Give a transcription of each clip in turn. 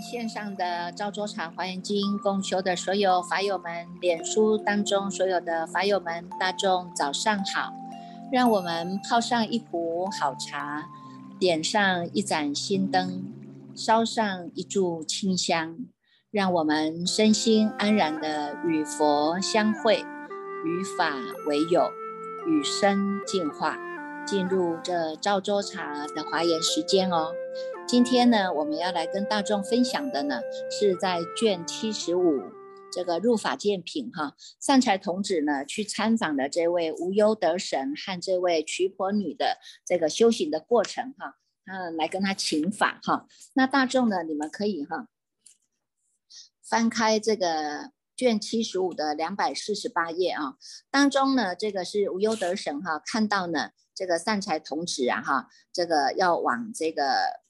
线上的赵州茶华严经共修的所有法友们，脸书当中所有的法友们，大众早上好！让我们泡上一壶好茶，点上一盏心灯，烧上一炷清香，让我们身心安然的与佛相会，与法为友，与生进化，进入这赵州茶的华严时间哦。今天呢，我们要来跟大众分享的呢，是在卷七十五这个入法见品哈，善财童子呢去参访的这位无忧得神和这位瞿婆女的这个修行的过程哈，嗯，来跟他请法哈。那大众呢，你们可以哈翻开这个卷七十五的两百四十八页啊，当中呢，这个是无忧得神哈，看到呢这个善财童子啊哈，这个要往这个。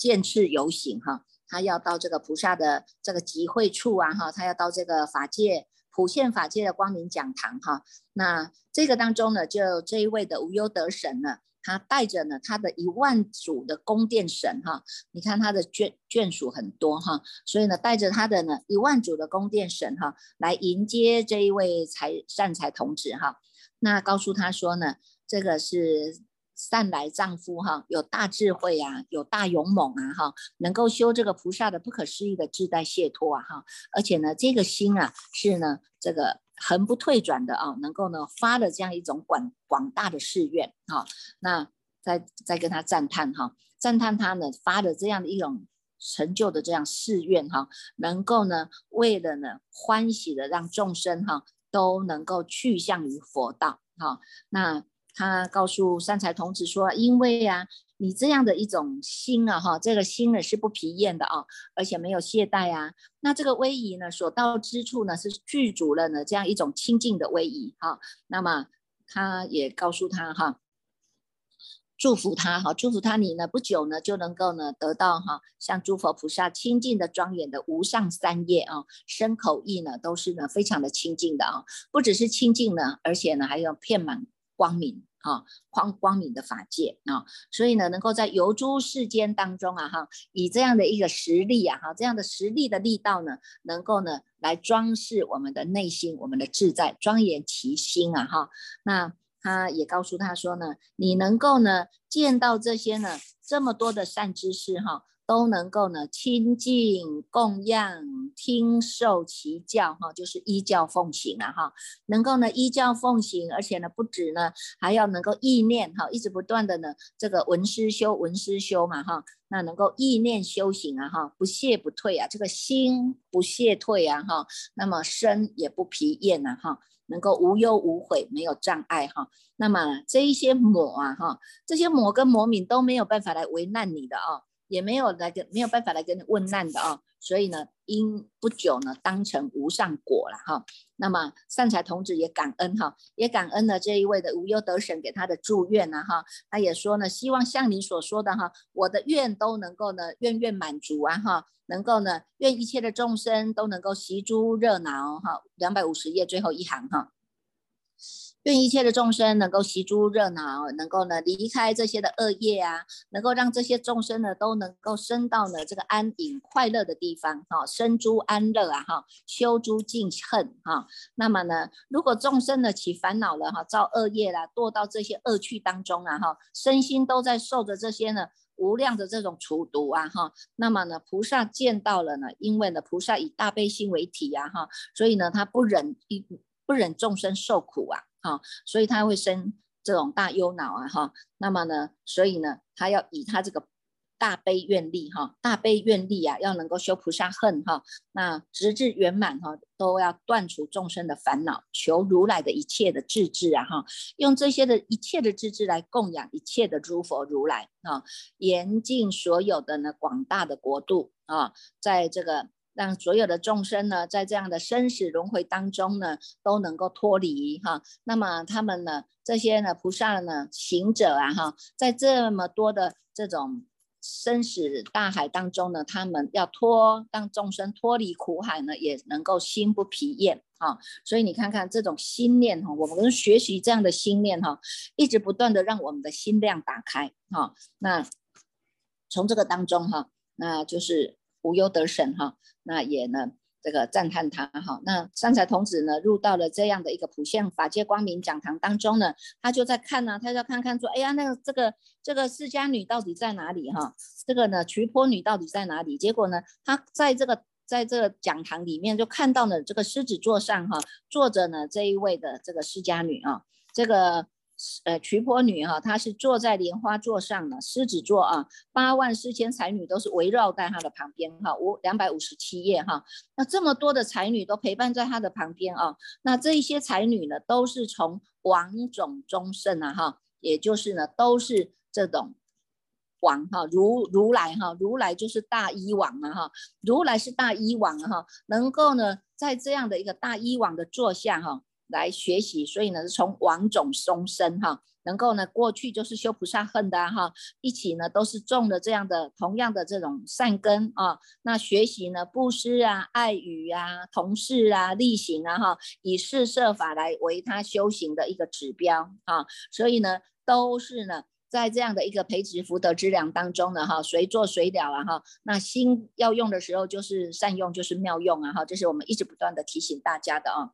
见次游行哈，他要到这个菩萨的这个集会处啊哈，他要到这个法界普现法界的光明讲堂哈。那这个当中呢，就这一位的无忧得神呢，他带着呢他的一万组的宫殿神哈，你看他的眷眷属很多哈，所以呢带着他的呢一万组的宫殿神哈，来迎接这一位财善财童子哈。那告诉他说呢，这个是。善来丈夫哈，有大智慧啊，有大勇猛啊哈，能够修这个菩萨的不可思议的自在解脱啊哈，而且呢，这个心啊是呢这个恒不退转的啊，能够呢发的这样一种广广大的誓愿哈，那再再跟他赞叹哈，赞叹他呢发的这样的一种成就的这样誓愿哈，能够呢为了呢欢喜的让众生哈都能够去向于佛道哈，那。他告诉善财童子说：“因为啊，你这样的一种心啊，哈，这个心呢是不疲厌的啊，而且没有懈怠啊。那这个威仪呢，所到之处呢，是具足了呢这样一种清净的威仪哈。那么他也告诉他哈，祝福他哈，祝福他你呢不久呢就能够呢得到哈，像诸佛菩萨清净的庄严的无上三业啊，身口意呢都是呢非常的清净的啊，不只是清净呢，而且呢还有遍满。”光明啊，光光明的法界啊，所以呢，能够在游诸世间当中啊，哈，以这样的一个实力啊，哈，这样的实力的力道呢，能够呢，来装饰我们的内心，我们的自在，庄严其心啊，哈。那他也告诉他说呢，你能够呢，见到这些呢，这么多的善知识哈。都能够呢亲近供养听受其教哈，就是依教奉行啊哈，能够呢依教奉行，而且呢不止呢，还要能够意念哈，一直不断的呢这个闻思修闻思修嘛哈，那能够意念修行啊哈，不懈不退啊，这个心不懈退啊哈，那么身也不疲厌啊哈，能够无忧无悔，没有障碍哈，那么这一些魔啊哈，这些魔跟魔敏都没有办法来为难你的啊。也没有来跟没有办法来跟你问难的啊，所以呢，因不久呢，当成无上果了哈。那么善财童子也感恩哈，也感恩了这一位的无忧得神给他的祝愿呐哈。他也说呢，希望像你所说的哈，我的愿都能够呢，愿愿满足啊哈，能够呢，愿一切的众生都能够习诸热闹哈。两百五十页最后一行哈。愿一切的众生能够习诸热闹，能够呢离开这些的恶业啊，能够让这些众生呢都能够生到呢这个安隐快乐的地方哈，生诸安乐啊哈，修诸尽恨哈。那么呢，如果众生呢起烦恼了哈，造恶业啦，堕到这些恶趣当中啊哈，身心都在受着这些呢无量的这种除毒啊哈。那么呢，菩萨见到了呢，因为呢菩萨以大悲心为体呀哈，所以呢他不忍一不忍众生受苦啊。哈，所以他会生这种大忧恼啊，哈，那么呢，所以呢，他要以他这个大悲愿力，哈，大悲愿力啊，要能够修菩萨恨，哈，那直至圆满，哈，都要断除众生的烦恼，求如来的一切的智智啊，哈，用这些的一切的智智来供养一切的诸佛如来啊，严禁所有的呢广大的国度啊，在这个。让所有的众生呢，在这样的生死轮回当中呢，都能够脱离哈。那么他们呢，这些呢菩萨呢行者啊哈，在这么多的这种生死大海当中呢，他们要脱让众生脱离苦海呢，也能够心不疲厌啊。所以你看看这种心念哈，我们学习这样的心念哈，一直不断的让我们的心量打开哈。那从这个当中哈，那就是无忧得神哈。那也呢。这个赞叹他哈，那三才童子呢入到了这样的一个普现法界光明讲堂当中呢，他就在看呢，他就看看说，哎呀，那个这个这个释迦女到底在哪里哈？这个呢瞿婆女到底在哪里？结果呢，他在这个在这个讲堂里面就看到了这个狮子座上哈坐着呢这一位的这个释迦女啊，这个。呃，瞿婆女哈，她是坐在莲花座上的狮子座啊，八万四千才女都是围绕在她的旁边哈，五两百五十七页哈，那这么多的才女都陪伴在她的旁边啊，那这一些才女呢，都是从王种中圣啊哈，也就是呢，都是这种王哈，如如来哈，如来就是大医王啊哈，如来是大医王哈，能够呢，在这样的一个大医王的座下哈。来学习，所以呢，从王种松生哈，能够呢，过去就是修菩萨恨的哈，一起呢都是种的这样的同样的这种善根啊。那学习呢，布施啊、爱语啊、同事啊、力行啊哈，以四摄法来为他修行的一个指标啊。所以呢，都是呢，在这样的一个培植福德之粮当中呢哈，随做随了啊哈。那心要用的时候就是善用，就是妙用啊哈，这是我们一直不断的提醒大家的啊。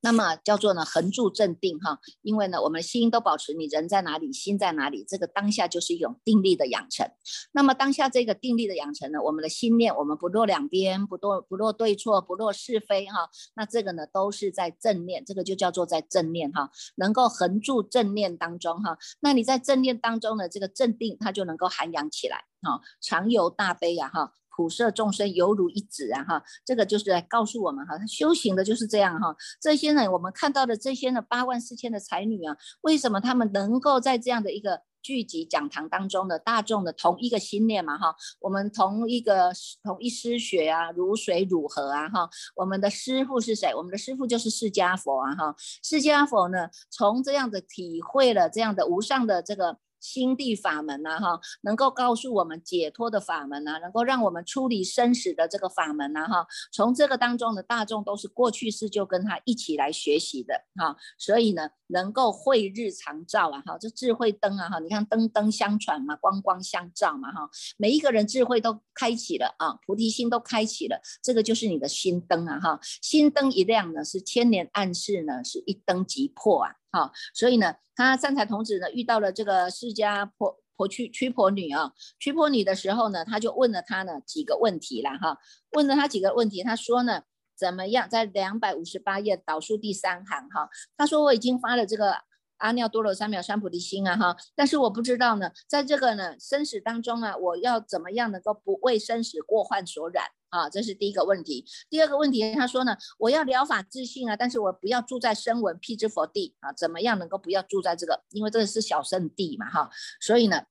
那么叫做呢横住镇定哈，因为呢我们心都保持你人在哪里，心在哪里，这个当下就是一种定力的养成。那么当下这个定力的养成呢，我们的心念我们不落两边，不落不落对错，不落是非哈。那这个呢都是在正念，这个就叫做在正念哈，能够横住正念当中哈。那你在正念当中呢，这个镇定它就能够涵养起来哈，常有大悲呀哈。普摄众生犹如一子啊哈，这个就是来告诉我们哈，他修行的就是这样哈。这些呢，我们看到的这些呢，八万四千的才女啊，为什么他们能够在这样的一个聚集讲堂当中的大众的同一个心念嘛哈？我们同一个同一师学啊，如水如河啊哈。我们的师父是谁？我们的师父就是释迦佛啊哈。释迦佛呢，从这样的体会了这样的无上的这个。心地法门呐，哈，能够告诉我们解脱的法门呐，能够让我们处理生死的这个法门呐，哈，从这个当中的大众都是过去式就跟他一起来学习的，哈，所以呢，能够慧日常照啊，哈，这智慧灯啊，哈，你看灯灯相传嘛，光光相照嘛，哈，每一个人智慧都开启了啊，菩提心都开启了，这个就是你的心灯啊，哈，心灯一亮呢，是千年暗示呢，是一灯即破啊。好，所以呢，他善财童子呢遇到了这个释迦婆婆屈屈婆女啊，屈婆女的时候呢，他就问了他呢几个问题啦哈，问了他几个问题，他说呢怎么样，在两百五十八页倒数第三行哈，他说我已经发了这个阿耨多罗三藐三菩提心啊哈，但是我不知道呢，在这个呢生死当中啊，我要怎么样能够不为生死过患所染。啊，这是第一个问题。第二个问题，他说呢，我要疗法自信啊，但是我不要住在声闻辟支佛地啊，怎么样能够不要住在这个？因为这个是小圣地嘛，哈。所以呢，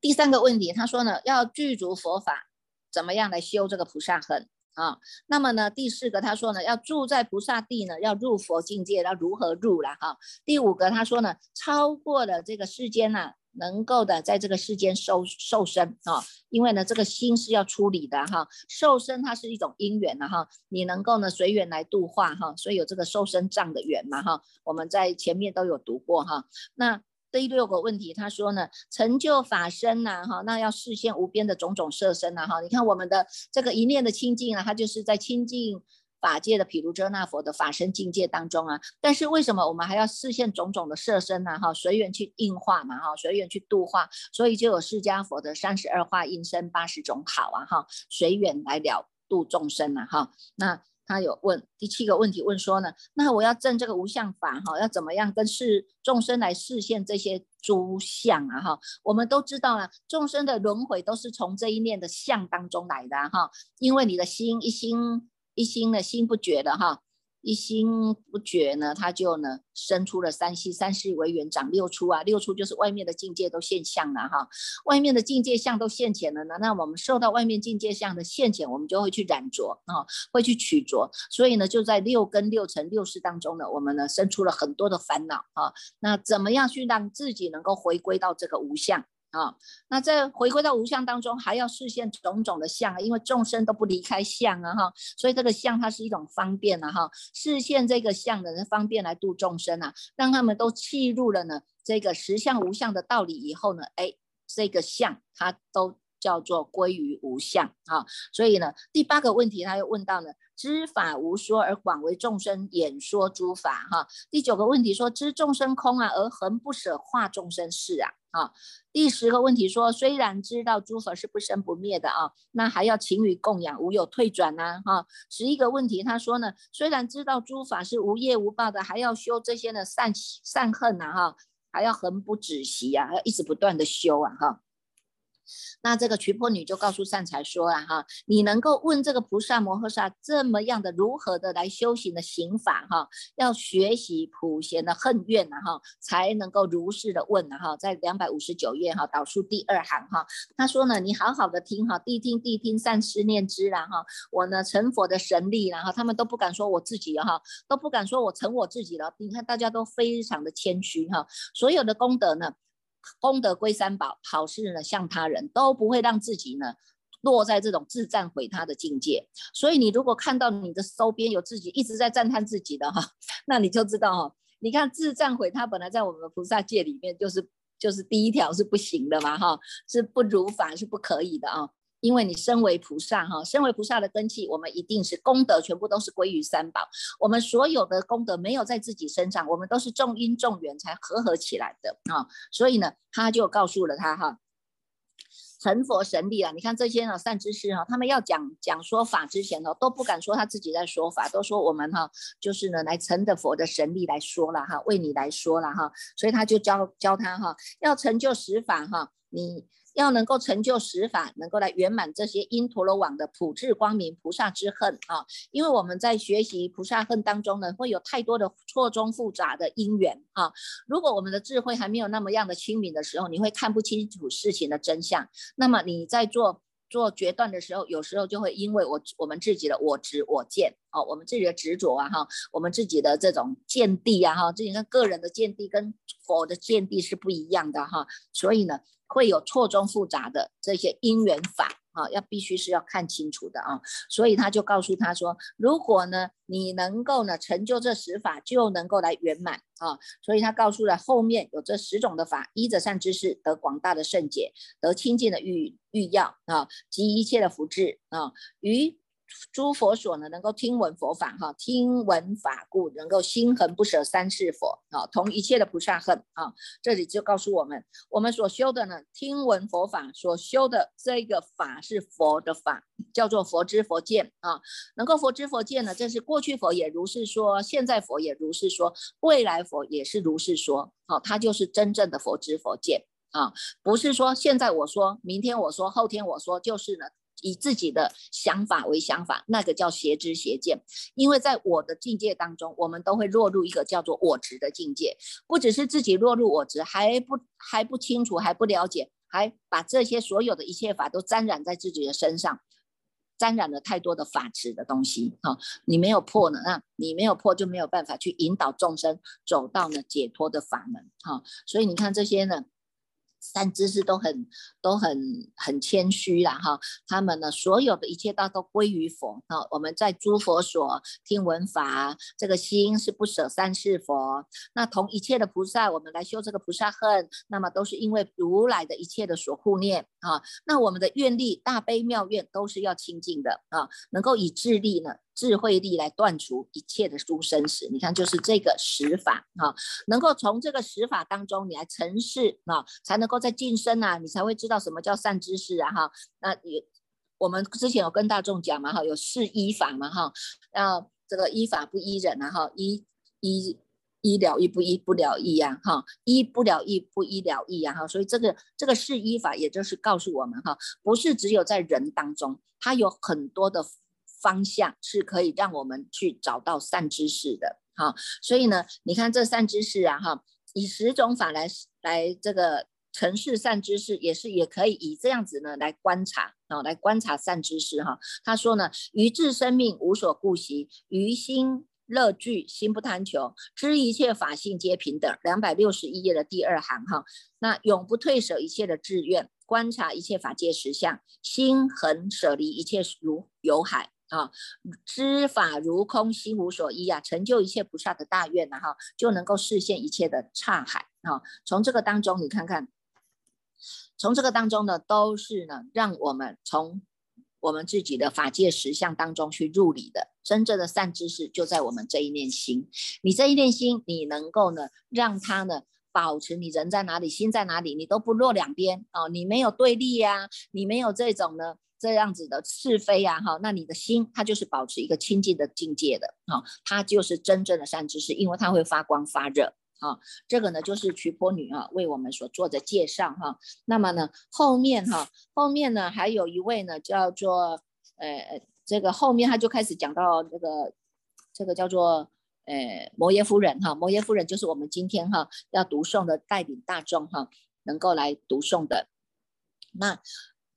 第三个问题，他说呢，要具足佛法，怎么样来修这个菩萨恨啊？那么呢，第四个他说呢，要住在菩萨地呢，要入佛境界，要如何入了哈？第五个他说呢，超过了这个世间呢。能够的在这个世间受受身啊，因为呢，这个心是要处理的哈，受身它是一种因缘的哈，你能够呢随缘来度化哈，所以有这个受身障的缘嘛哈，我们在前面都有读过哈。那第六个问题，他说呢，成就法身呐哈，那要视现无边的种种色身呐哈，你看我们的这个一念的清净啊，它就是在清净。法界的毗卢遮那佛的法身境界当中啊，但是为什么我们还要视现种种的色身呢？哈，随缘去应化嘛，哈，随缘去度化，所以就有释迦佛的三十二化应身八十种好啊，哈，随缘来了度众生啊，哈。那他有问第七个问题，问说呢，那我要证这个无相法哈，要怎么样跟视众生来示现这些诸相啊？哈，我们都知道啊，众生的轮回都是从这一念的相当中来的哈，因为你的心一心。一心的，心不觉的哈，一心不觉呢，他就呢生出了三系，三系为缘长六出啊，六出就是外面的境界都现象了哈，外面的境界相都现前了呢，那我们受到外面境界相的现前，我们就会去染着啊，会去取着，所以呢，就在六根六尘六识当中呢，我们呢生出了很多的烦恼啊，那怎么样去让自己能够回归到这个无相？啊。那在回归到无相当中，还要视现种种的相啊，因为众生都不离开相啊哈，所以这个相它是一种方便啊哈，视现这个相的方便来度众生啊，让他们都契入了呢这个实相无相的道理以后呢，哎，这个相它都。叫做归于无相啊，所以呢，第八个问题他又问到呢，知法无说而广为众生演说诸法哈。第九个问题说，知众生空啊，而恒不舍化众生事啊啊。第十个问题说，虽然知道诸佛是不生不灭的啊，那还要勤于供养，无有退转呐哈。十一个问题他说呢，虽然知道诸法是无业无报的，还要修这些呢善善恨呐哈，还要恒不止息啊，要一直不断的修啊哈。那这个瞿婆女就告诉善财说啊哈，你能够问这个菩萨摩诃萨这么样的如何的来修行的行法哈，要学习普贤的恨怨呐哈，才能够如是的问呐哈，在两百五十九页哈导数第二行哈，他说呢，你好好的听哈，谛听谛听善思念之啦哈，我呢成佛的神力然后他们都不敢说我自己哈，都不敢说我成我自己了，你看大家都非常的谦虚哈，所有的功德呢。功德归三宝，好事呢向他人，都不会让自己呢落在这种自赞毁他的境界。所以你如果看到你的周边有自己一直在赞叹自己的哈，那你就知道哈，你看自赞毁他本来在我们菩萨界里面就是就是第一条是不行的嘛哈，是不如法是不可以的啊。因为你身为菩萨哈，身为菩萨的根器，我们一定是功德全部都是归于三宝。我们所有的功德没有在自己身上，我们都是众因众缘才合合起来的啊。所以呢，他就告诉了他哈，成佛神力啊。你看这些呢善知识哈，他们要讲讲说法之前呢，都不敢说他自己在说法，都说我们哈就是呢来成的佛的神力来说了哈，为你来说了哈。所以他就教教他哈，要成就十法哈，你。要能够成就十法，能够来圆满这些因陀罗网的普智光明菩萨之恨啊！因为我们在学习菩萨恨当中呢，会有太多的错综复杂的因缘啊。如果我们的智慧还没有那么样的清明的时候，你会看不清楚事情的真相。那么你在做做决断的时候，有时候就会因为我我们自己的我执我见哦，我们自己的执着啊哈，我们自己的这种见地啊哈，自己跟个人的见地跟佛的见地是不一样的哈，所以呢。会有错综复杂的这些因缘法啊，要必须是要看清楚的啊，所以他就告诉他说，如果呢你能够呢成就这十法，就能够来圆满啊，所以他告诉了后面有这十种的法，依着善知识得广大的圣解，得清净的欲欲要啊，及一切的福智啊，于。诸佛所呢，能够听闻佛法哈，听闻法故能够心恒不舍三世佛啊，同一切的菩萨恨啊，这里就告诉我们，我们所修的呢，听闻佛法所修的这个法是佛的法，叫做佛知佛见啊，能够佛知佛见呢，这是过去佛也如是说，现在佛也如是说，未来佛也是如是说，好，它就是真正的佛知佛见啊，不是说现在我说，明天我说，后天我说，就是呢。以自己的想法为想法，那个叫邪知邪见。因为在我的境界当中，我们都会落入一个叫做我执的境界。不只是自己落入我执，还不还不清楚，还不了解，还把这些所有的一切法都沾染在自己的身上，沾染了太多的法执的东西。哈，你没有破呢，那你没有破，就没有办法去引导众生走到呢解脱的法门。哈，所以你看这些呢。三知识都很都很很谦虚啦哈，他们呢所有的一切道都归于佛啊。我们在诸佛所听闻法，这个心是不舍三世佛。那同一切的菩萨，我们来修这个菩萨恨，那么都是因为如来的一切的所护念啊。那我们的愿力大悲妙愿都是要清净的啊，能够以智力呢。智慧力来断除一切的诸生死，你看就是这个十法哈，能够从这个十法当中你来成事啊，才能够在晋升啊，你才会知道什么叫善知识啊哈。那也我们之前有跟大众讲嘛哈，有四依法嘛哈，那这个依法不依人啊哈，依依依了义不依不了医呀哈，依不了医不依了义呀哈，所以这个这个是依法，也就是告诉我们哈，不是只有在人当中，它有很多的。方向是可以让我们去找到善知识的，哈，所以呢，你看这善知识啊，哈，以十种法来来这个城市善知识，也是也可以以这样子呢来观察啊，来观察善知识哈。他说呢，于智生命无所顾惜，于心乐具，心不贪求，知一切法性皆平等。两百六十一页的第二行哈，那永不退舍一切的志愿，观察一切法界实相，心恒舍离一切如有海啊，知法如空，心无所依啊，成就一切菩萨的大愿呐哈，就能够实现一切的刹海啊。从这个当中，你看看，从这个当中呢，都是呢，让我们从。我们自己的法界实相当中去入理的真正的善知识就在我们这一念心。你这一念心，你能够呢，让它呢保持你人在哪里，心在哪里，你都不落两边哦。你没有对立呀，你没有这种呢这样子的是非呀，哈，那你的心它就是保持一个清净的境界的，哈，它就是真正的善知识，因为它会发光发热。啊，这个呢就是瞿婆女啊为我们所做的介绍哈。那么呢后面哈后面呢还有一位呢叫做呃这个后面他就开始讲到这个这个叫做呃摩耶夫人哈，摩耶夫人就是我们今天哈要读诵的带领大众哈能够来读诵的那。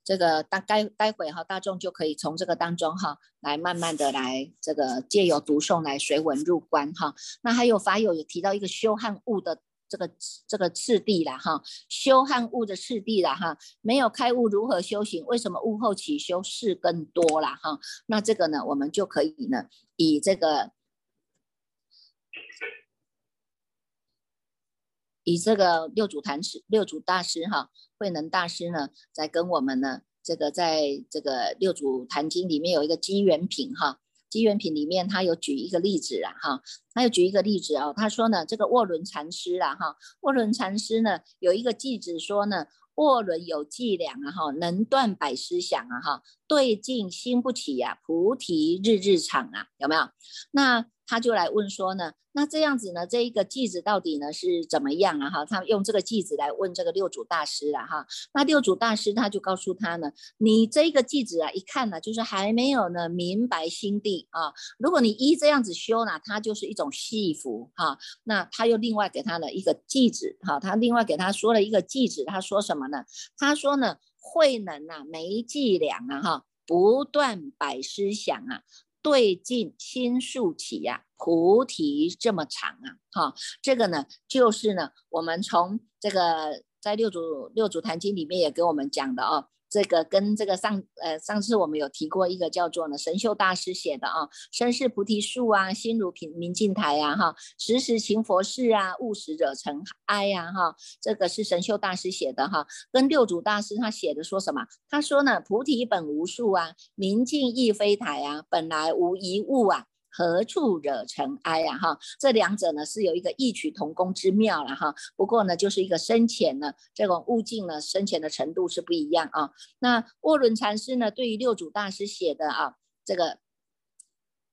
这个大待待会哈，大众就可以从这个当中哈，来慢慢的来这个借由读诵来随文入观哈。那还有法友也提到一个修汉悟的这个这个次第啦哈，修汉悟的次第啦哈，没有开悟如何修行？为什么悟后起修事更多啦哈？那这个呢，我们就可以呢，以这个以这个六祖坛师六祖大师哈。慧能大师呢，在跟我们呢，这个在这个六祖坛经里面有一个机缘品哈，机缘品里面他有举一个例子啊哈，他有举一个例子哦，他说呢，这个卧轮禅师啊哈，卧轮禅师呢有一个弟子说呢，卧轮有伎俩啊哈，能断百思想啊哈，对镜心不起呀，菩提日日长啊，有没有？那他就来问说呢，那这样子呢，这一个句子到底呢是怎么样啊？哈，他用这个句子来问这个六祖大师了哈。那六祖大师他就告诉他呢，你这个句子啊，一看呢，就是还没有呢明白心地啊。如果你一这样子修呢，它就是一种戏服哈。那他又另外给他了一个句子哈，他另外给他说了一个句子，他说什么呢？他说呢，慧能啊，没伎俩啊哈，不断百思想啊。对镜心竖起呀，菩提这么长啊，哈，这个呢，就是呢，我们从这个在六祖六祖坛经里面也给我们讲的哦。这个跟这个上呃上次我们有提过一个叫做呢神秀大师写的啊，身是菩提树啊，心如平明镜台呀哈，时时勤佛事啊，勿使惹尘埃呀哈，这个是神秀大师写的哈，跟六祖大师他写的说什么？他说呢，菩提本无树啊，明镜亦非台啊，本来无一物啊。何处惹尘埃呀？哈，这两者呢是有一个异曲同工之妙了哈。不过呢，就是一个深浅呢，这种悟境呢深浅的程度是不一样啊。那卧龙禅师呢，对于六祖大师写的啊，这个。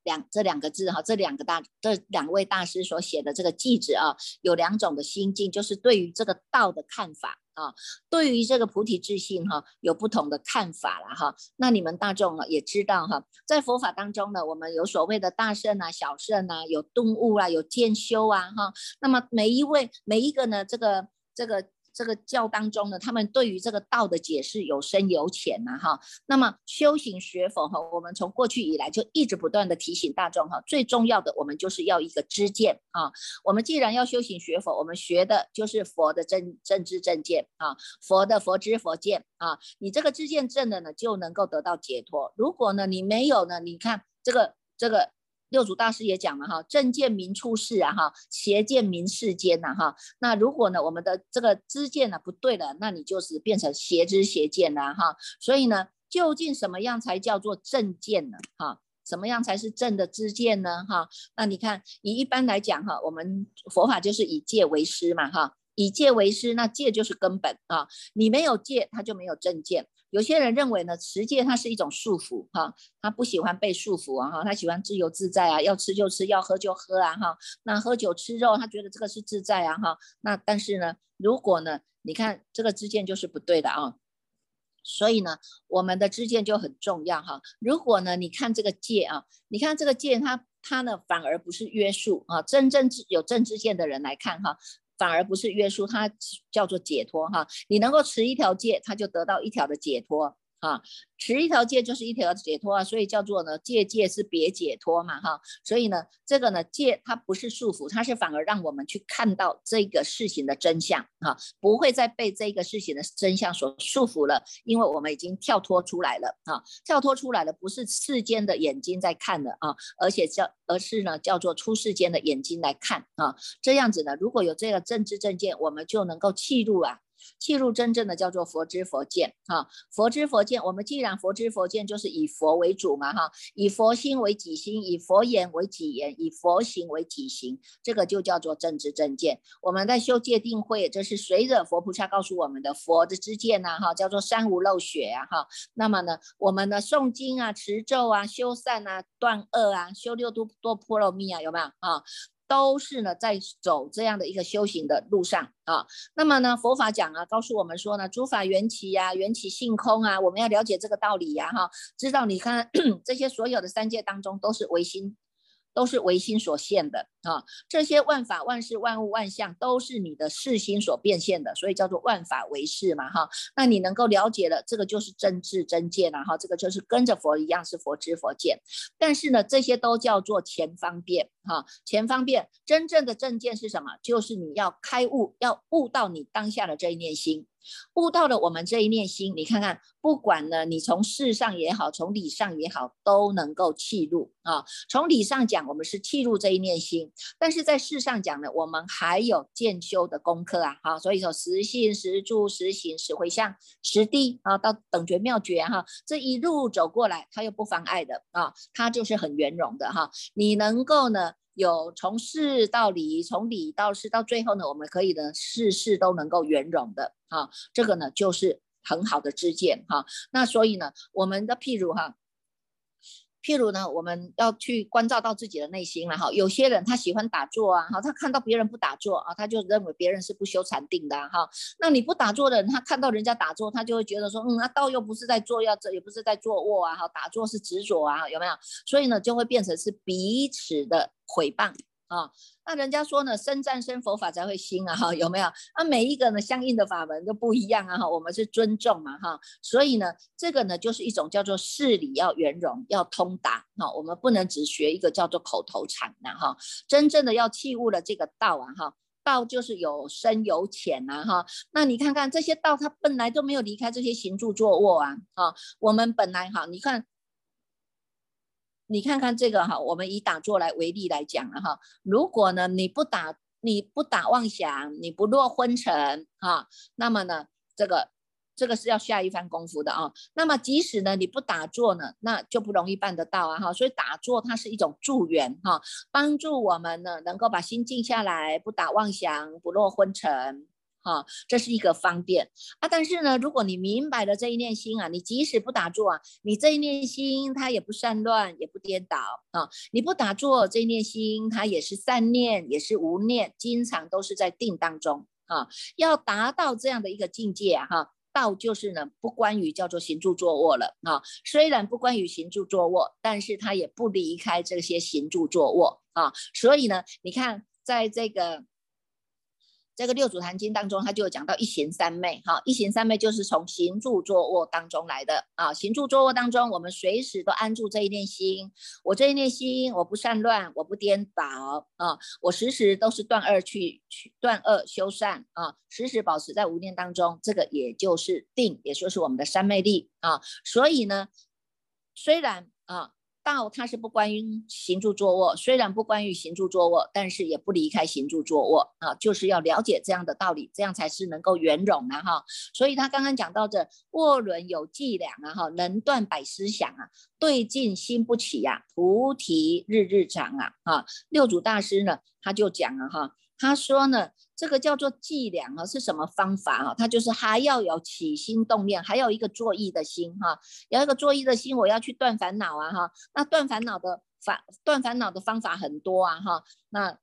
两这两个字哈，这两个大这两位大师所写的这个句子啊，有两种的心境，就是对于这个道的看法啊，对于这个菩提自信哈，有不同的看法了哈。那你们大众啊也知道哈，在佛法当中呢，我们有所谓的大圣啊、小圣啊，有顿悟啊、有渐修啊哈。那么每一位每一个呢，这个这个。这个教当中呢，他们对于这个道的解释有深有浅呐，哈。那么修行学佛哈，我们从过去以来就一直不断的提醒大众哈，最重要的我们就是要一个知见啊。我们既然要修行学佛，我们学的就是佛的正正知正见啊，佛的佛知佛见啊。你这个知见正的呢，就能够得到解脱。如果呢你没有呢，你看这个这个。六祖大师也讲了哈，正见明处世啊哈，邪见明世间呐哈。那如果呢，我们的这个知见呢不对了，那你就是变成邪知邪见了哈。所以呢，究竟什么样才叫做正见呢？哈，什么样才是正的知见呢？哈，那你看，以一般来讲哈，我们佛法就是以戒为师嘛哈，以戒为师，那戒就是根本啊。你没有戒，他就没有正见。有些人认为呢，持戒它是一种束缚哈，他不喜欢被束缚啊哈，他喜欢自由自在啊，要吃就吃，要喝就喝啊哈。那喝酒吃肉，他觉得这个是自在啊哈。那但是呢，如果呢，你看这个知见就是不对的啊。所以呢，我们的知见就很重要哈。如果呢，你看这个戒啊，你看这个戒，它它呢反而不是约束啊。真正有正知见的人来看哈。反而不是约束，它叫做解脱哈。你能够持一条戒，它就得到一条的解脱啊，持一条戒就是一条解脱啊，所以叫做呢戒戒是别解脱嘛哈，所以呢这个呢戒它不是束缚，它是反而让我们去看到这个事情的真相哈，不会再被这个事情的真相所束缚了，因为我们已经跳脱出来了啊，跳脱出来了，不是世间的眼睛在看的啊，而且叫而是呢叫做出世间的眼睛来看啊，这样子呢，如果有这个政治正见，我们就能够契入啊。契入真正的叫做佛知佛见哈，佛知佛见，我们既然佛知佛见，就是以佛为主嘛哈，以佛心为己心，以佛言为己言，以佛行为己行，这个就叫做正知正见。我们在修戒定慧，这是随着佛菩萨告诉我们的佛的知见呐哈，叫做三无漏血啊哈。那么呢，我们的诵经啊、持咒啊、修善啊、断恶啊、修六度多波罗蜜啊，有没有啊？都是呢，在走这样的一个修行的路上啊。那么呢，佛法讲啊，告诉我们说呢，诸法缘起呀，缘起性空啊，我们要了解这个道理呀，哈，知道你看 这些所有的三界当中都是唯心。都是唯心所现的啊，这些万法万事万物万象都是你的世心所变现的，所以叫做万法唯识嘛哈。那你能够了解了，这个就是真智真见了哈，这个就是跟着佛一样是佛知佛见。但是呢，这些都叫做前方便哈，前方便真正的正见是什么？就是你要开悟，要悟到你当下的这一念心。悟到了我们这一念心，你看看，不管呢，你从事上也好，从理上也好，都能够契入啊。从理上讲，我们是契入这一念心；但是在事上讲呢，我们还有渐修的功课啊。好，所以说实信、实住、实行、实回向、实地啊，到等觉妙觉哈，这一路走过来，它又不妨碍的啊，它就是很圆融的哈。你能够呢？有从事到理，从理到事，到最后呢，我们可以呢事事都能够圆融的啊，这个呢就是很好的知见哈。那所以呢，我们的譬如哈。譬如呢，我们要去关照到自己的内心了哈。有些人他喜欢打坐啊，哈，他看到别人不打坐啊，他就认为别人是不修禅定的哈。那你不打坐的人，他看到人家打坐，他就会觉得说，嗯，那道又不是在坐，要这也不是在坐卧啊，哈，打坐是执着啊，有没有？所以呢，就会变成是彼此的毁谤。啊，那人家说呢，生战生佛法才会兴啊，哈，有没有？那每一个呢，相应的法门都不一样啊，哈，我们是尊重嘛，哈，所以呢，这个呢，就是一种叫做事理要圆融，要通达，哈，我们不能只学一个叫做口头禅的，哈，真正的要器悟了这个道啊，哈，道就是有深有浅呐，哈，那你看看这些道，它本来都没有离开这些行住坐卧啊，啊，我们本来哈，你看。你看看这个哈，我们以打坐来为例来讲了哈。如果呢你不打你不打妄想，你不落昏沉哈，那么呢这个这个是要下一番功夫的啊。那么即使呢你不打坐呢，那就不容易办得到啊哈。所以打坐它是一种助缘哈，帮助我们呢能够把心静下来，不打妄想，不落昏沉。哈，这是一个方便啊，但是呢，如果你明白了这一念心啊，你即使不打坐啊，你这一念心它也不散乱，也不颠倒啊。你不打坐，这一念心它也是善念，也是无念，经常都是在定当中啊。要达到这样的一个境界，哈，道就是呢，不关于叫做行住坐卧了啊。虽然不关于行住坐卧，但是它也不离开这些行住坐卧啊。所以呢，你看在这个。这个六祖坛经当中，他就有讲到一行三昧，哈，一行三昧就是从行住坐卧当中来的啊。行住坐卧当中，我们随时都安住这一念心，我这一念心，我不散乱，我不颠倒啊，我时时都是断恶去去断恶修善啊，时时保持在无念当中，这个也就是定，也就是我们的三昧力啊。所以呢，虽然啊。道它是不关于行住坐卧，虽然不关于行住坐卧，但是也不离开行住坐卧啊，就是要了解这样的道理，这样才是能够圆融啊哈。所以他刚刚讲到这卧轮有伎俩啊哈，能断百思想啊，对镜心不起呀，菩提日日长啊啊。六祖大师呢，他就讲了哈。他说呢，这个叫做伎俩啊，是什么方法啊？它就是还要有起心动念，还有一个作意的心哈，有一个作意的心，我要去断烦恼啊哈。那断烦恼的法，断烦恼的方法很多啊哈。那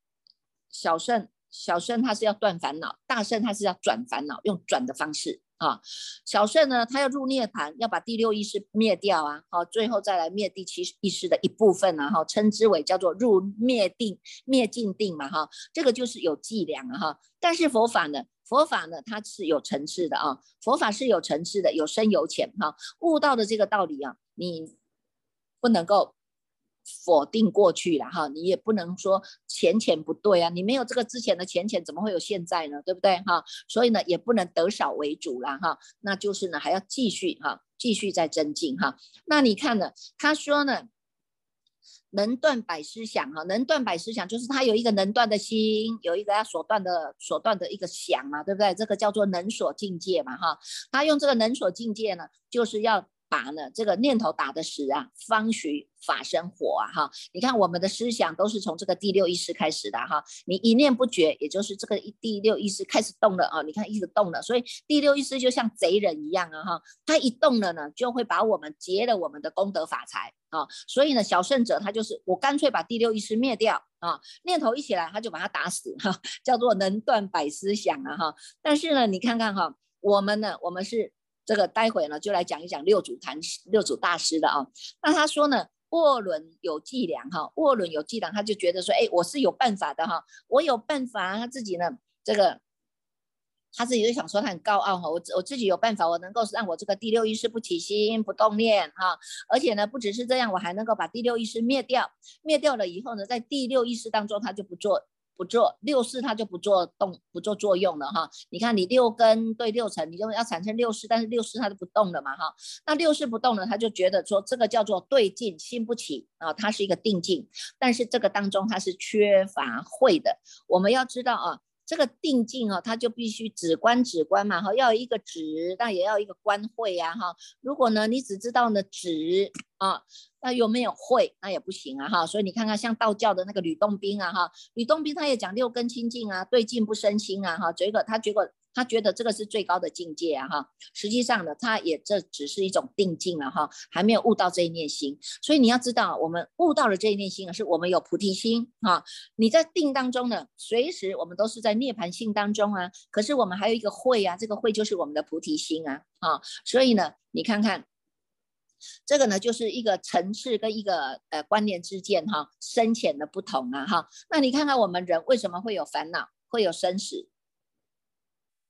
小圣，小圣他是要断烦恼，大圣他是要转烦恼，用转的方式啊。小圣呢，他要入涅盘，要把第六意识灭掉啊，好，最后再来灭第七意识的一部分啊，哈，称之为叫做入灭定灭尽定嘛，哈，这个就是有伎俩啊，哈。但是佛法呢，佛法呢，它是有层次的啊，佛法是有层次的，有深有浅哈。悟到的这个道理啊，你不能够。否定过去了哈，你也不能说浅浅不对啊，你没有这个之前的浅浅，怎么会有现在呢？对不对哈？所以呢，也不能得少为主了哈，那就是呢，还要继续哈，继续再增进哈。那你看呢，他说呢，能断百思想哈，能断百思想，就是他有一个能断的心，有一个要所断的所断的一个想嘛，对不对？这个叫做能所境界嘛哈，他用这个能所境界呢，就是要。把呢这个念头打的死啊，方许法生火啊哈！你看我们的思想都是从这个第六意识开始的哈，你一念不绝，也就是这个第六意识开始动了啊！你看一直动了，所以第六意识就像贼人一样啊哈，他一动了呢，就会把我们劫了我们的功德法财啊！所以呢，小圣者他就是我干脆把第六意识灭掉啊，念头一起来他就把他打死哈，叫做能断百思想啊哈！但是呢，你看看哈，我们呢，我们是。这个待会呢，就来讲一讲六祖坛六祖大师的啊。那他说呢，卧轮有伎俩哈，卧轮有伎俩，他就觉得说，哎，我是有办法的哈，我有办法。他自己呢，这个他自己就想说，他很高傲哈，我我自己有办法，我能够让我这个第六意识不起心不动念哈，而且呢，不只是这样，我还能够把第六意识灭掉，灭掉了以后呢，在第六意识当中，他就不做。不做六四，它就不做动，不做作用了哈。你看，你六根对六尘，你就要产生六四，但是六四它就不动了嘛哈。那六四不动了，他就觉得说这个叫做对境心不起啊，它是一个定境，但是这个当中它是缺乏会的。我们要知道啊。这个定境哈，它就必须止观止观嘛哈，要一个止，那也要一个观会呀哈。如果呢，你只知道呢止啊，那有没有会，那也不行啊哈。所以你看看像道教的那个吕洞宾啊哈，吕洞宾他也讲六根清净啊，对境不生心啊哈，结果他结果。他觉得这个是最高的境界啊，哈，实际上呢，他也这只是一种定境了哈，还没有悟到这一念心。所以你要知道，我们悟到了这一念心啊，是我们有菩提心啊。你在定当中呢，随时我们都是在涅盘性当中啊。可是我们还有一个慧啊，这个慧就是我们的菩提心啊，啊，所以呢，你看看这个呢，就是一个层次跟一个呃观念之间哈深浅的不同啊，哈。那你看看我们人为什么会有烦恼，会有生死？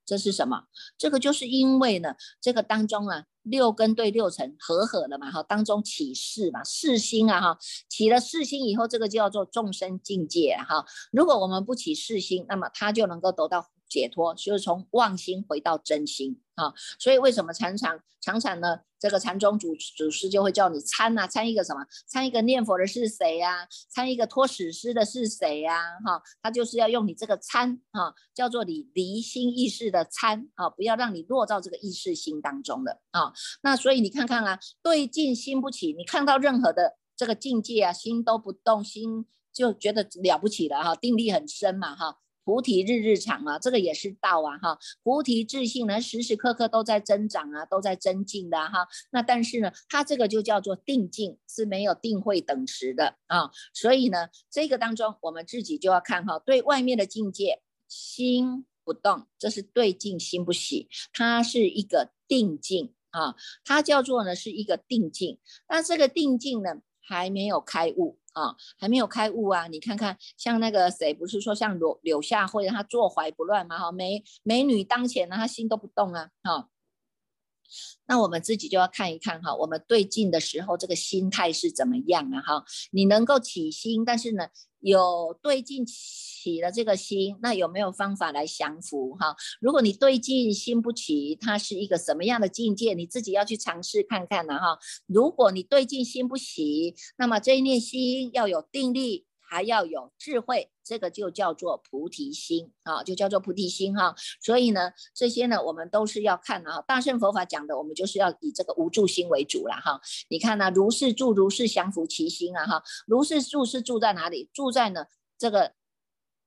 这是什么？这个就是因为呢，这个当中啊，六根对六尘合合的嘛，哈，当中起事嘛，事心啊，哈，起了事心以后，这个叫做众生境界哈。如果我们不起事心，那么他就能够得到。解脱就是从妄心回到真心啊，所以为什么常常常常呢？这个禅宗祖祖师就会叫你参啊，参一个什么？参一个念佛的是谁呀？参一个托史诗的是谁呀？哈，他就是要用你这个参啊，叫做你离心意识的参啊，不要让你落到这个意识心当中的啊。那所以你看看啊，对境心不起，你看到任何的这个境界啊，心都不动，心就觉得了不起了哈，定力很深嘛哈。菩提日日长啊，这个也是道啊哈。菩提自信呢，时时刻刻都在增长啊，都在增进的哈。那但是呢，它这个就叫做定境，是没有定慧等时的啊。所以呢，这个当中我们自己就要看哈，对外面的境界心不动，这是对境心不喜，它是一个定境啊。它叫做呢是一个定境，那这个定境呢还没有开悟。啊，还没有开悟啊！你看看，像那个谁，不是说像柳柳下惠，他坐怀不乱嘛？哈，美美女当前呢，他心都不动啊！哈，那我们自己就要看一看哈，我们对镜的时候，这个心态是怎么样啊？哈，你能够起心，但是呢，有对镜。起了这个心，那有没有方法来降服哈？如果你对境心不起，它是一个什么样的境界？你自己要去尝试看看了哈。如果你对境心不起，那么这一念心要有定力，还要有智慧，这个就叫做菩提心啊，就叫做菩提心哈。所以呢，这些呢，我们都是要看啊。大圣佛法讲的，我们就是要以这个无住心为主了哈。你看呢，如是住，如是降服其心啊哈。如是住是住在哪里？住在呢这个。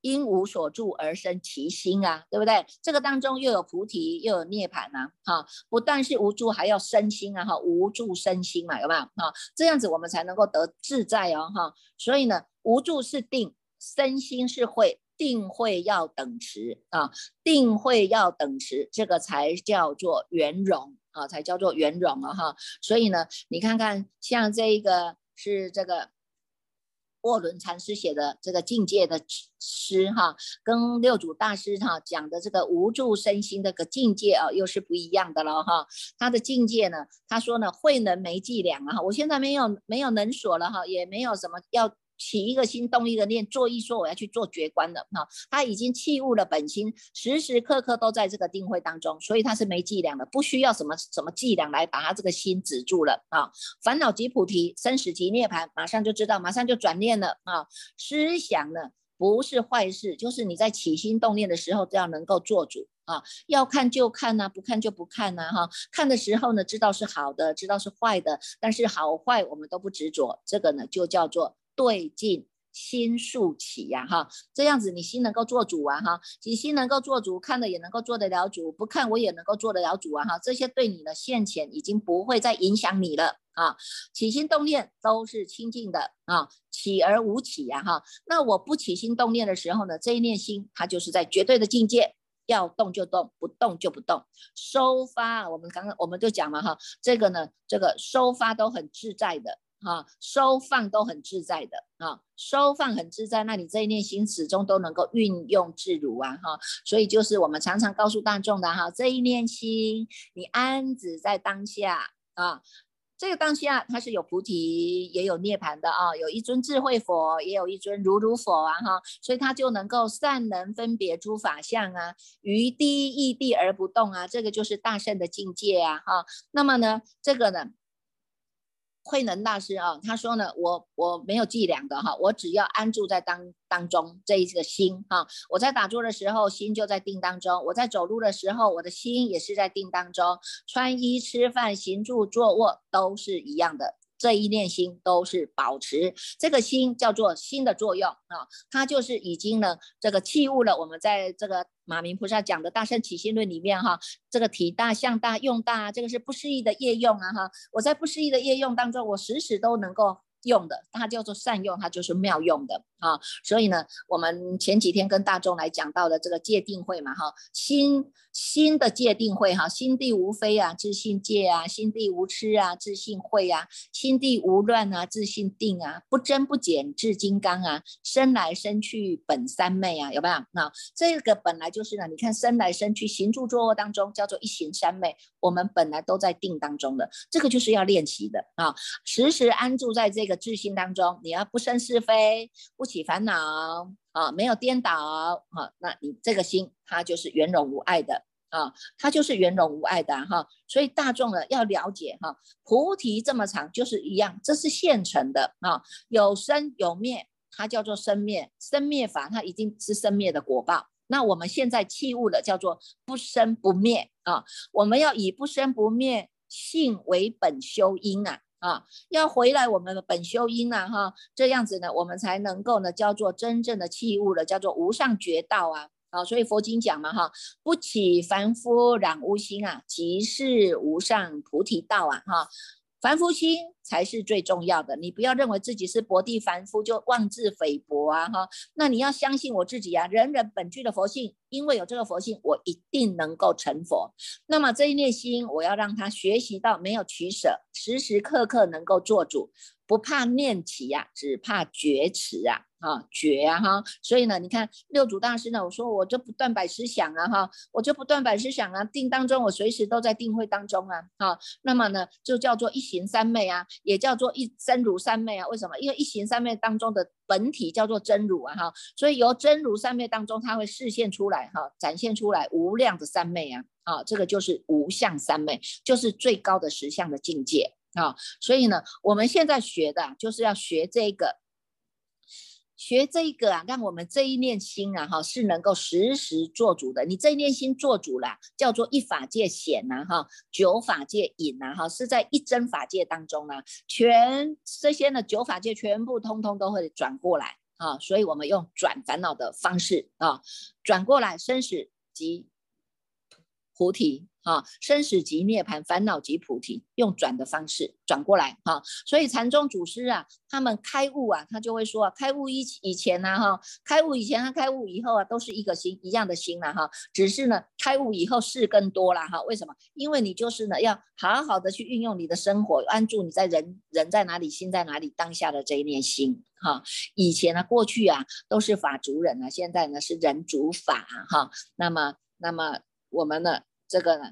因无所住而生其心啊，对不对？这个当中又有菩提，又有涅槃啊，哈，不但是无住，还要生心啊，哈，无住生心嘛，有没有？哈，这样子我们才能够得自在哦，哈。所以呢，无住是定，身心是慧。定慧要等持啊，定慧要等持，这个才叫做圆融啊，才叫做圆融啊哈。所以呢，你看看像这个是这个卧轮禅师写的这个境界的诗哈，跟六祖大师哈讲的这个无助身心的个境界啊，又是不一样的了哈。他的境界呢，他说呢，慧能没伎俩啊，我现在没有没有能所了哈，也没有什么要。起一个心，动一个念，做一说我要去做绝观的哈，他已经弃悟了本心，时时刻刻都在这个定慧当中，所以他是没伎俩的，不需要什么什么伎俩来把他这个心止住了啊。烦恼即菩提，生死即涅槃，马上就知道，马上就转念了啊。思想呢不是坏事，就是你在起心动念的时候，都要能够做主啊。要看就看呐，不看就不看呐哈。看的时候呢，知道是好的，知道是坏的，但是好坏我们都不执着，这个呢就叫做。对境心速起呀，哈，这样子你心能够做主啊，哈，你心能够做主，看了也能够做得了主，不看我也能够做得了主啊，哈，这些对你的现前已经不会再影响你了啊，起心动念都是清净的啊，起而无起呀，哈，那我不起心动念的时候呢，这一念心它就是在绝对的境界，要动就动，不动就不动，收发，我们刚刚我们就讲了，哈，这个呢，这个收发都很自在的。啊，收放都很自在的啊，收放很自在，那你这一念心始终都能够运用自如啊，哈，所以就是我们常常告诉大众的哈，这一念心你安止在当下啊，这个当下它是有菩提也有涅槃的啊，有一尊智慧佛，也有一尊如如佛啊，哈，所以它就能够善能分别诸法相啊，于第一地而不动啊，这个就是大圣的境界啊，哈，那么呢，这个呢？慧能大师啊，他说呢，我我没有伎俩的哈，我只要安住在当当中这一个心哈，我在打坐的时候心就在定当中，我在走路的时候我的心也是在定当中，穿衣吃饭行住坐卧都是一样的。这一念心都是保持这个心叫做心的作用啊，它就是已经呢这个器物了。我们在这个马明菩萨讲的大圣起心论里面哈，这个体大、相大、用大，这个是不适宜的业用啊哈。我在不适宜的业用当中，我时时都能够。用的，它叫做善用，它就是妙用的啊。所以呢，我们前几天跟大众来讲到的这个界定会嘛，哈，心心的界定会哈，心地无非啊，自信界啊，心地无痴啊，自信会啊，心地无乱啊，自信定啊，不增不减，至金刚啊，生来生去本三昧啊，有没有？那这个本来就是呢，你看生来生去，行住坐卧当中叫做一行三昧，我们本来都在定当中的，这个就是要练习的啊，时时安住在这个。自信当中，你要不生是非，不起烦恼啊，没有颠倒啊，那你这个心它就是圆融无碍的啊，它就是圆融无碍的哈。所以大众呢要了解哈，菩提这么长就是一样，这是现成的啊，有生有灭，它叫做生灭，生灭法它已经是生灭的果报。那我们现在器物的叫做不生不灭啊，我们要以不生不灭性为本修因啊。啊，要回来我们的本修因啊，哈，这样子呢，我们才能够呢，叫做真正的器物了，叫做无上绝道啊，啊，所以佛经讲嘛，哈，不起凡夫染污心啊，即是无上菩提道啊，哈。凡夫心才是最重要的，你不要认为自己是薄地凡夫就妄自菲薄啊哈，那你要相信我自己啊，人人本具的佛性，因为有这个佛性，我一定能够成佛。那么这一念心，我要让他学习到没有取舍，时时刻刻能够做主。不怕念起呀，只怕觉迟啊！啊，觉啊哈！所以呢，你看六祖大师呢，我说我就不断百思想啊哈，我就不断百思想啊，定当中我随时都在定慧当中啊，哈。那么呢，就叫做一行三昧啊，也叫做一真如三昧啊。为什么？因为一行三昧当中的本体叫做真如啊哈，所以由真如三昧当中，它会示现出来哈，展现出来无量的三昧啊，啊，这个就是无相三昧，就是最高的实相的境界。啊，所以呢，我们现在学的就是要学这个，学这个啊，让我们这一念心啊，哈，是能够时时做主的。你这一念心做主了，叫做一法界显呐，哈，九法界隐呐，哈，是在一真法界当中呢，全这些呢九法界全部通通都会转过来啊，所以我们用转烦恼的方式啊，转过来生死及菩提哈，生死即涅槃，烦恼即菩提，用转的方式转过来哈。所以禅宗祖师啊，他们开悟啊，他就会说啊，开悟以以前呢哈，开悟以前和开悟以后啊，都是一个心一样的心了哈，只是呢，开悟以后事更多了哈。为什么？因为你就是呢，要好好的去运用你的生活，安住你在人人在哪里，心在哪里，当下的这一念心哈。以前呢，过去啊，都是法主人啊，现在呢是人主法哈。那么，那么我们呢？这个呢，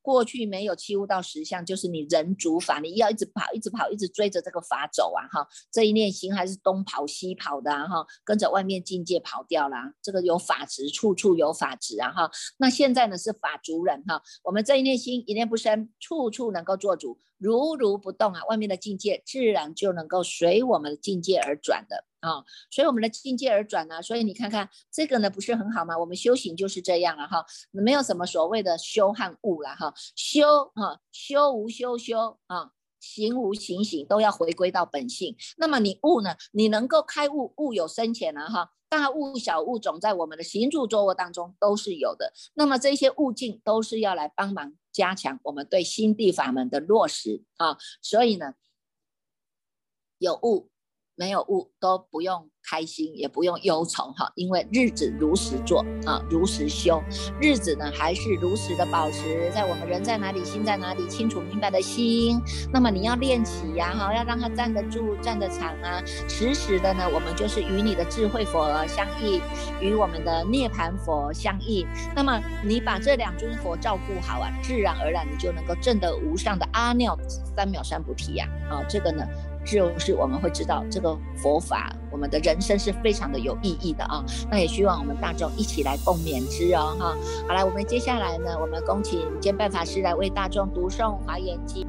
过去没有七悟到实相，就是你人主法，你要一直跑，一直跑，一直追着这个法走啊，哈，这一念心还是东跑西跑的哈，跟着外面境界跑掉了，这个有法执，处处有法执啊哈。那现在呢是法主人哈，我们这一念心一念不生，处处能够做主。如如不动啊，外面的境界自然就能够随我们的境界而转的啊，所以我们的境界而转呢。所以你看看这个呢，不是很好吗？我们修行就是这样了哈，没有什么所谓的修和悟了哈，修哈修无修修啊，行无行行都要回归到本性。那么你悟呢？你能够开悟，悟有深浅了哈。大物小物种在我们的行住坐卧当中都是有的，那么这些悟境都是要来帮忙加强我们对心地法门的落实啊，所以呢，有物。没有物都不用开心，也不用忧愁哈，因为日子如实做啊，如实修，日子呢还是如实的保持在我们人在哪里，心在哪里，清楚明白的心。那么你要练起呀哈，要让它站得住，站得长啊。时时的呢，我们就是与你的智慧佛相应，与我们的涅盘佛相应。那么你把这两尊佛照顾好啊，自然而然你就能够证得无上的阿耨三藐三菩提呀。啊，这个呢。就是我们会知道这个佛法，我们的人生是非常的有意义的啊。那也希望我们大众一起来共勉之哦，哈。好了，我们接下来呢，我们恭请兼办法师来为大众读诵《华严经》。